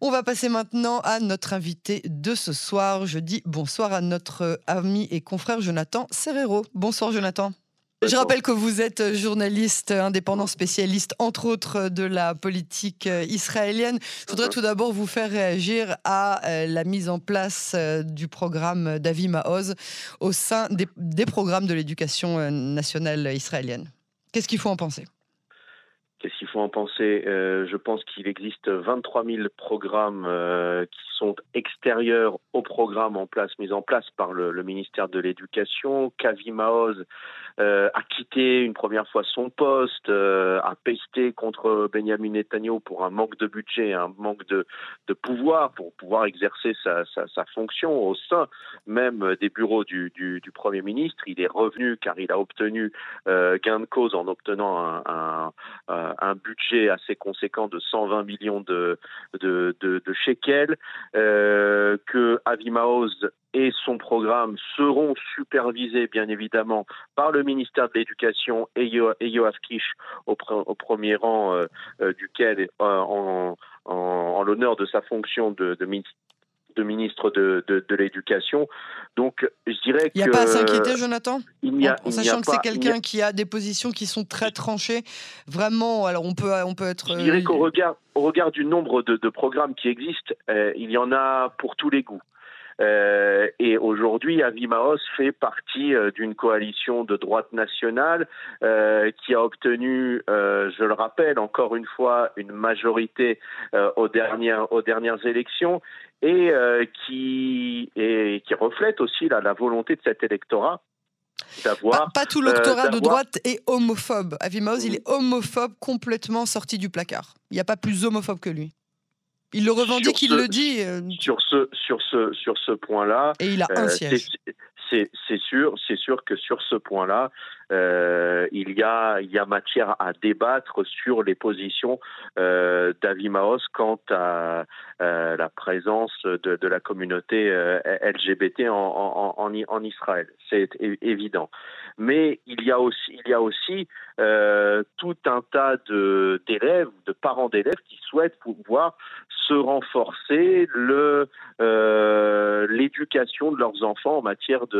On va passer maintenant à notre invité de ce soir. Je dis bonsoir à notre ami et confrère Jonathan Serrero. Bonsoir Jonathan. Je rappelle que vous êtes journaliste indépendant spécialiste, entre autres, de la politique israélienne. Je voudrais tout d'abord vous faire réagir à euh, la mise en place euh, du programme d'Avi Maoz au sein des, des programmes de l'éducation euh, nationale israélienne. Qu'est-ce qu'il faut en penser? Qu'est-ce qu'il faut en penser euh, Je pense qu'il existe 23 000 programmes euh, qui sont extérieurs aux programmes en place, mis en place par le, ministère de l'Éducation. Kavi Maoz euh, a quitté une première fois son poste, euh, a pesté contre Benjamin Netanyahu pour un manque de budget, un manque de, de pouvoir pour pouvoir exercer sa, sa, sa, fonction au sein même des bureaux du, du, du, Premier ministre. Il est revenu car il a obtenu euh, gain de cause en obtenant un, un, un budget assez conséquent de 120 millions de, de, de, de shekels, euh, que Avimaoz et son programme seront supervisés bien évidemment par le ministère de l'Éducation et, Yo et Yoav Kish au, au, premier rang euh, euh, duquel euh, en, en, en l'honneur de sa fonction de, de, de ministre de, de, de l'éducation. Donc, je dirais Il n'y a pas à s'inquiéter, Jonathan? il y a, En, en sachant que c'est quelqu'un qui a des positions qui sont très tranchées. Vraiment, alors on peut, on peut être... Je dirais qu'au regard, au regard du nombre de, de programmes qui existent, euh, il y en a pour tous les goûts. Euh, et aujourd'hui, Avimaos fait partie euh, d'une coalition de droite nationale euh, qui a obtenu, je le rappelle encore une fois, une majorité aux dernières aux dernières élections et qui et qui reflète aussi la, la volonté de cet électorat pas, pas, tout l'électorat euh, de droite est homophobe. Avimaos, mmh. il est homophobe complètement sorti du placard. Il n'y a pas plus homophobe que lui. Il le revendique, il le dit. Euh... Sur ce, sur ce, sur ce point-là. Et il a un euh, siège. C'est sûr, c'est sûr que sur ce point-là, euh, il y a matière à débattre sur les positions euh, d'Avimaos quant à euh, la présence de, la communauté euh, LGBT en, Israël. C'est évident. Mais il y a aussi tout un tas d'élèves, de parents d'élèves qui souhaitent pouvoir se renforcer l'éducation de leurs enfants en matière de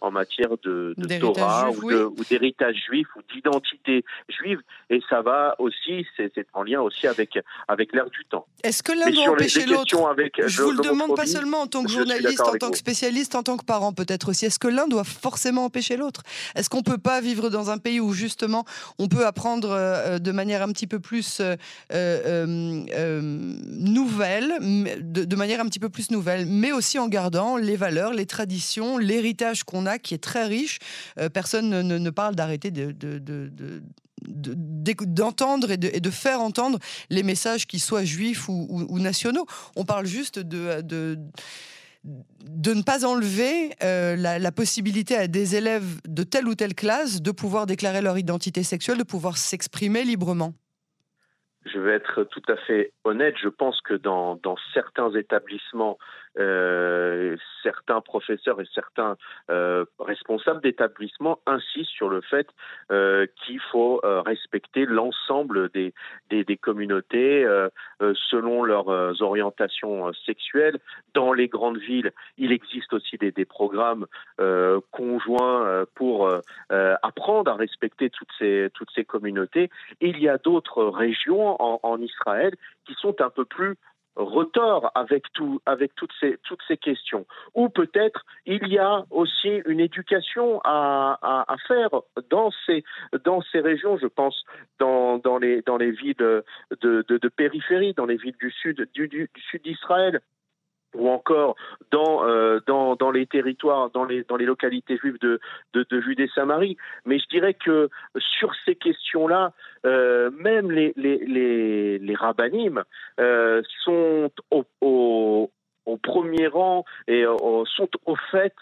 en matière de, de Torah juif, ou, d'héritage juif ou d'identité juive et ça va aussi c'est en lien aussi avec avec l'ère du temps. Est-ce que l'un doit empêcher l'autre avec Je vous le demande pas seulement en tant que journaliste, en tant que spécialiste, en tant que parent peut-être aussi. Est-ce que l'un doit forcément empêcher l'autre? Est-ce qu'on peut pas vivre dans un pays où justement on peut apprendre euh, de manière un petit peu plus euh, euh, euh nouvelle, de, de, manière un petit peu plus nouvelle, mais aussi en gardant les valeurs, les traditions, l'héritage qu'on a qui est très riche. Euh, personne ne, parle d'arrêter de, de d'entendre et, et de, faire entendre les messages qui soient juifs ou, nationaux. On parle juste de, de, de ne pas enlever euh, la, possibilité à des élèves de telle ou telle classe de pouvoir déclarer leur identité sexuelle, de pouvoir s'exprimer librement je vais être tout à fait honnête, je pense que dans, dans certains établissements, euh, certains professeurs et certains euh, responsables d'établissements insistent sur le fait euh, qu'il faut euh, respecter l'ensemble des, des, des, communautés euh, euh, selon leurs orientations sexuelles. Dans les grandes villes, il existe aussi des, des programmes conjoints pour apprendre à respecter toutes ces, toutes ces communautés. Il y a d'autres régions en, Israël qui sont un peu plus retors avec tout avec toutes ces toutes ces questions. Ou peut-être il y a aussi une éducation à, à, faire dans ces dans ces régions je pense dans dans les dans les villes de, de, périphérie dans les villes du sud du sud d'Israël ou encore dans, euh, dans, dans les territoires, dans les, dans les localités juives de, de, de Judée-Samarie. Mais je dirais que sur ces questions-là, euh, même les, les, les, les euh, sont au, au, au, premier rang et euh, sont au fait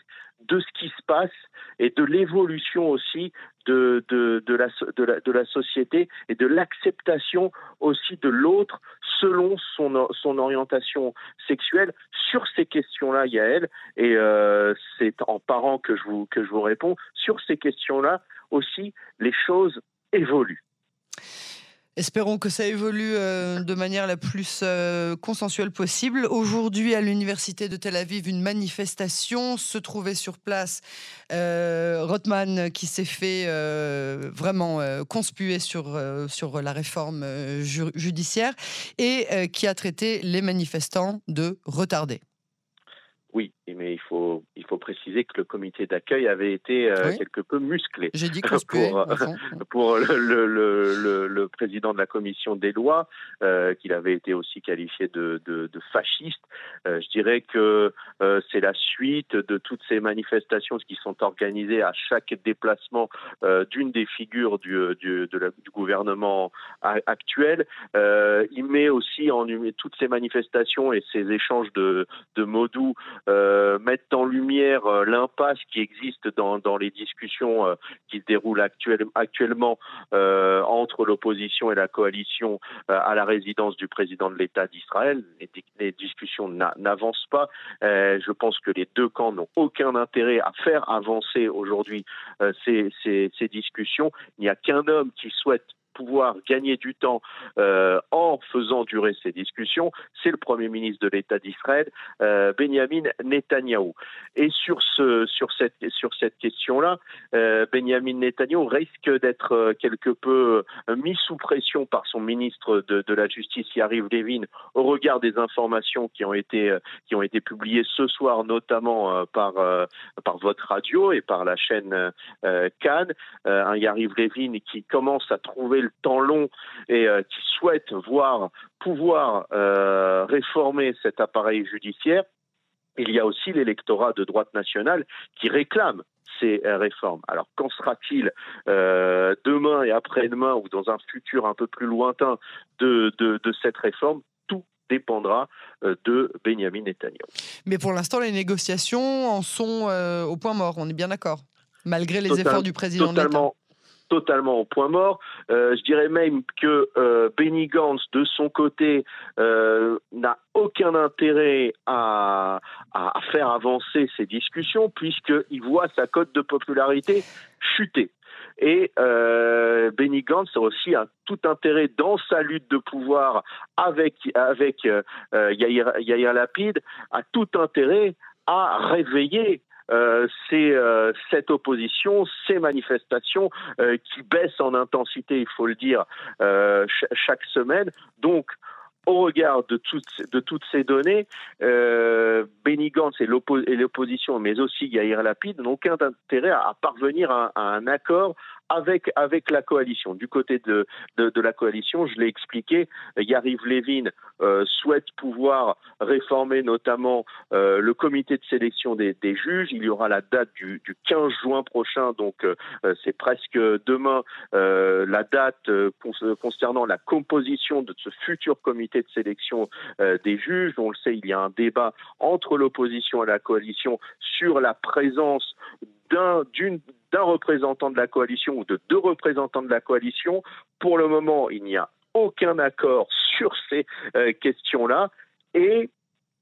de ce qui se passe et de l'évolution aussi de, de, la, de, la, de la société et de l'acceptation aussi de l'autre selon son, son orientation sexuelle. Sur ces questions-là, Yael, et euh, c'est en parent que je, vous, que je vous réponds, sur ces questions-là aussi, les choses évoluent. Espérons que ça évolue euh, de manière la plus euh, consensuelle possible. Aujourd'hui, à l'Université de Tel Aviv, une manifestation se trouvait sur place. Euh, Rothman qui s'est fait vraiment conspuer sur, sur la réforme judiciaire et qui a traité les manifestants de retardés. Oui, mais il faut, il faut préciser que le comité d'accueil avait été euh, quelque peu musclé. J'ai dit pour, pour le, le, le, président de la commission des lois, euh, qu'il avait été aussi qualifié de, de, de fasciste. Euh, je dirais que c'est la suite de toutes ces manifestations qui sont organisées à chaque déplacement d'une des figures du, du, de du gouvernement actuel. il met aussi en toutes ces manifestations et ces échanges de, de mots doux euh, mettre en lumière euh, l'impasse qui existe dans, dans les discussions euh, qui se déroulent actuel, actuellement entre l'opposition et la coalition à la résidence du président de l'État d'Israël. Les, discussions n'avancent pas. je pense que les deux camps n'ont aucun intérêt à faire avancer aujourd'hui ces, ces, ces discussions. Il n'y a qu'un homme qui souhaite pouvoir gagner du temps euh, en faisant durer ces discussions, c'est le Premier ministre de l'État d'Israël, euh, Benjamin Netanyahou. Et sur, ce, sur cette, question-là, euh, Benjamin Netanyahou risque d'être quelque peu mis sous pression par son ministre de, la Justice, Yariv Levin, au regard des informations qui ont été, publiées ce soir, notamment par, par votre radio et par la chaîne Cannes. un Yariv Levin qui commence à trouver le temps long et euh, qui souhaitent voir pouvoir euh, réformer cet appareil judiciaire, il y a aussi l'électorat de droite nationale qui réclame ces euh, réformes. Alors, qu'en sera-t-il demain et après-demain ou dans un futur un peu plus lointain de, de, cette réforme? Tout dépendra de Benjamin Netanyahu. Mais pour l'instant, les négociations en sont au point mort, on est bien d'accord Malgré les efforts du président de l'État totalement au point mort. Euh, je dirais même que euh, Benny Gantz, de son côté, euh, n'a aucun intérêt à, faire avancer ces discussions puisqu'il voit sa cote de popularité chuter. Et euh, Benny Gantz a aussi un tout intérêt dans sa lutte de pouvoir avec avec Yair, Yair Lapid, a tout intérêt à réveiller euh, c'est euh, cette opposition, ces manifestations euh, qui baissent en intensité, il faut le dire, chaque semaine. Donc, au regard de toutes, de toutes ces données, euh, Benny Gantz et l'opposition, mais aussi Yair Lapid, n'ont aucun intérêt à, parvenir à, un accord avec, avec la coalition. Du côté de, de, la coalition, je l'ai expliqué, Yariv Levin euh, souhaite pouvoir réformer notamment euh, le comité de sélection des, des, juges. Il y aura la date du, du 15 juin prochain, donc euh, c'est presque demain, euh, la date concernant la composition de ce futur comité de sélection des juges. On le sait, il y a un débat entre l'opposition et la coalition sur la présence d'un d'une d'un représentant de la coalition ou de deux représentants de la coalition. Pour le moment, il n'y a aucun accord sur ces euh, questions-là. Et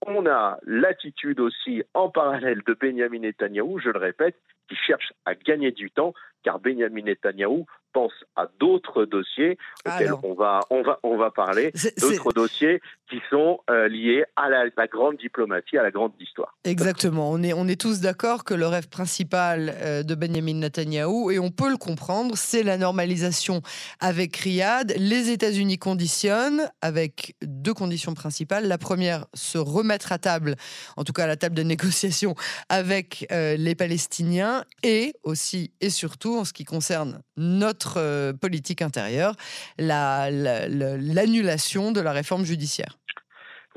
on a l'attitude aussi en parallèle de Benjamin Netanyahou, je le répète, qui cherche à gagner du temps, car Benjamin Netanyahou pense à d'autres dossiers auxquels on va, on va, on va parler, d'autres dossiers qui sont euh, liés à la, grande diplomatie, à la grande histoire. Exactement. On est, on est tous d'accord que le rêve principal euh, de Benjamin Netanyahou, et on peut le comprendre, c'est la normalisation avec Riyad. Les États-Unis conditionnent avec deux conditions principales. La première, se remettre à table, en tout cas à la table de négociation avec euh, les Palestiniens, et aussi et surtout en ce qui concerne notre euh, politique intérieure, l'annulation de la réforme judiciaire.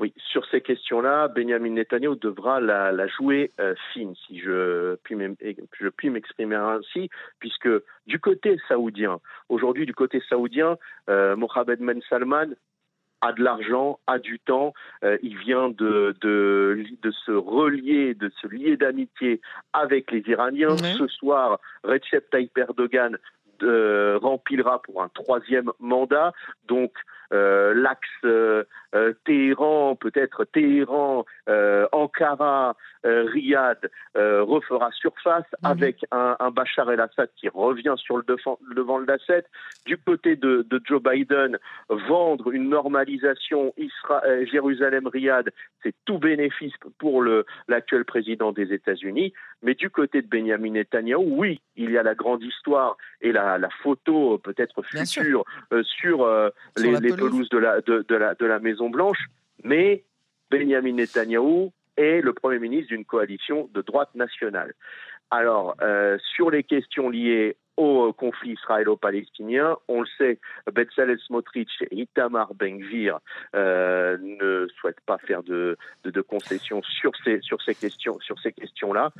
Oui, sur ces questions-là, Benjamin Netanyahu devra la, jouer euh, fine, si je puis m'exprimer ainsi, puisque du côté saoudien, aujourd'hui du côté saoudien, euh, Mohamed Ben Salman a de l'argent, a du temps, il vient de, de, de, se relier, de se lier d'amitié avec les Iraniens. Ce soir, Recep Tayyip Erdogan remplira pour un troisième mandat. Donc, l'axe Téhéran, peut-être Téhéran, Ankara, Riyad refera surface mhm. avec un, Bachar el-Assad qui revient sur le devant, le l'asset. Du côté de, Joe Biden, vendre une normalisation Jérusalem-Riyad, c'est tout bénéfice pour l'actuel président des États-Unis. Mais du côté de Benjamin Netanyahu, oui, il y a la grande histoire et la, photo peut-être future euh, sur, euh, les, pelouses de la, de, la, de la Maison Blanche, mais Benjamin Netanyahu est le Premier ministre d'une coalition de droite nationale. Alors, euh, sur les questions liées au euh, conflit israélo-palestinien. On le sait, Bezalel Smotrich et Itamar Ben-Gvir euh, ne souhaitent pas faire de, concessions sur ces, sur ces questions, sur ces questions-là.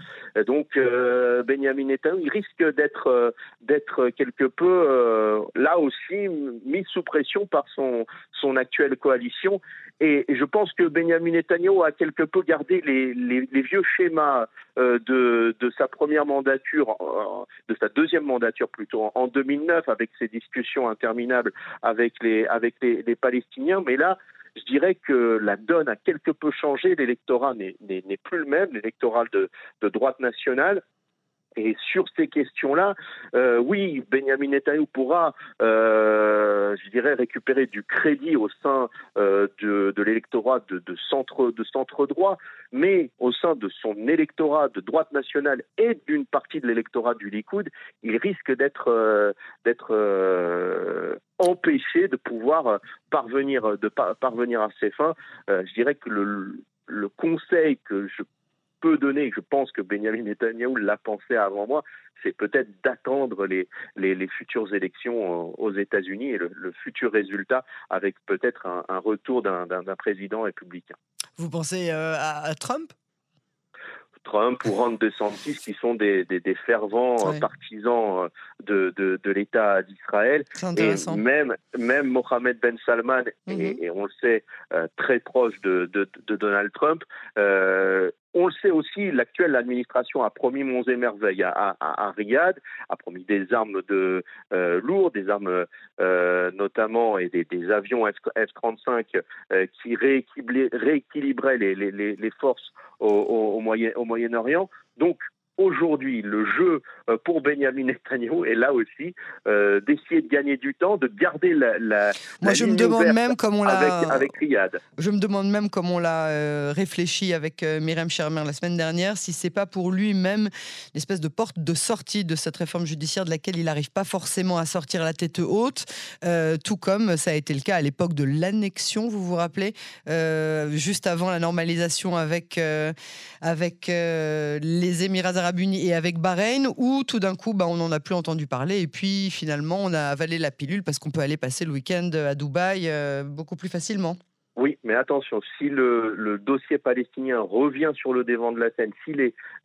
Donc, euh, Benjamin Netanyahu, risque d'être, d'être quelque peu, là aussi, mis sous pression par son, son actuelle coalition. Et je pense que Benjamin Netanyahu a quelque peu gardé les, vieux schémas de, de sa première mandature, de sa deuxième mandature plutôt en 2009 avec ces discussions interminables avec les, avec les, Palestiniens. Mais là, je dirais que la donne a quelque peu changé. L'électorat n'est plus le même, l'électorat de, de droite nationale. Et sur ces questions-là, euh, oui, Benjamin Netanyahu pourra, euh, je dirais, récupérer du crédit au sein euh, de, l'électorat de, centre de centre droit, mais au sein de son électorat de droite nationale et d'une partie de l'électorat du Likoud, il risque d'être empêché de pouvoir parvenir à ses fins. je dirais que le conseil que je peut donner, je pense que Benjamin Netanyahu l'a pensé avant moi, c'est peut-être d'attendre les, les, futures élections aux États-Unis et le, futur résultat avec peut-être un, retour d'un président républicain. Vous pensez euh, à Trump? Trump ou Ron DeSantis, qui sont des, des, fervents euh, partisans euh, de, de, l'État d'Israël. Et même, même Mohamed Ben Salman, et, mm-hmm. on le sait, très proche de, de, Donald Trump, on le sait aussi, l'actuelle administration a promis monts et merveilles à, à, Riyad, a promis des armes de euh, lourdes, des armes euh, notamment et des, avions F-35 euh, qui rééquilibraient les, forces au, au Moyen-Orient. Donc, aujourd'hui, le jeu euh, pour Benjamin Netanyahu est là aussi euh, d'essayer de gagner du temps, de garder la. la Moi, je me demande même comment on l'a. Avec, Riyad. Je me demande même comment on l'a euh, réfléchi avec Myriam Shermer la semaine dernière, si c'est pas pour lui-même l'espèce de porte de sortie de cette réforme judiciaire de laquelle il n'arrive pas forcément à sortir la tête haute, tout comme ça a été le cas à l'époque de l'annexion, vous vous rappelez, juste avant la normalisation avec, avec les Émirats arabes et avec Bahreïn, où tout d'un coup, bah, on n'en a plus entendu parler. Et puis finalement, on a avalé la pilule parce qu'on peut aller passer le week-end à Dubaï euh, beaucoup plus facilement. Oui, mais attention, si le, dossier palestinien revient sur le devant de la scène, si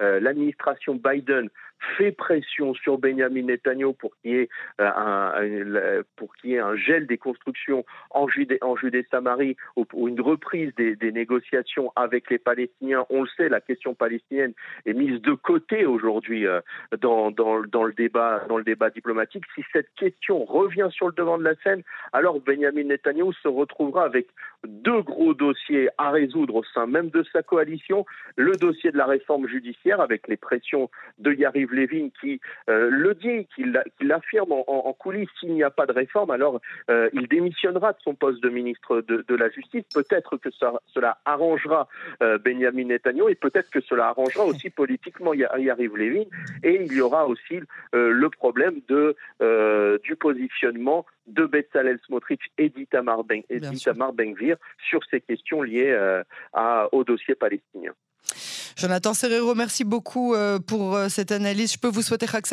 euh, l'administration Biden fait pression sur Benjamin Netanyahu pour qu'il y ait euh, un, pour qu'il y ait un gel des constructions en Judée, en Judée-Samarie ou une reprise des, négociations avec les Palestiniens. On le sait, la question palestinienne est mise de côté aujourd'hui euh, dans, le débat, dans le débat diplomatique. Si cette question revient sur le devant de la scène, alors Benjamin Netanyahu se retrouvera avec deux gros dossiers à résoudre au sein même de sa coalition. Le dossier de la réforme judiciaire avec les pressions de Yariv Levin qui euh, le dit, qui l'affirme en, coulisses, s'il n'y a pas de réforme, alors euh, il démissionnera de son poste de ministre de, la Justice. Peut-être que ça, cela arrangera euh, Benjamin Netanyahu et peut-être que cela arrangera aussi politiquement Yariv Levin. Et il y aura aussi le problème de, du positionnement de Bezalel Smotrich et d'Itamar Ben, sur ces questions liées à, au dossier palestinien. Jonathan Serrero, merci beaucoup euh, pour euh, cette analyse. Je peux vous souhaiter Chag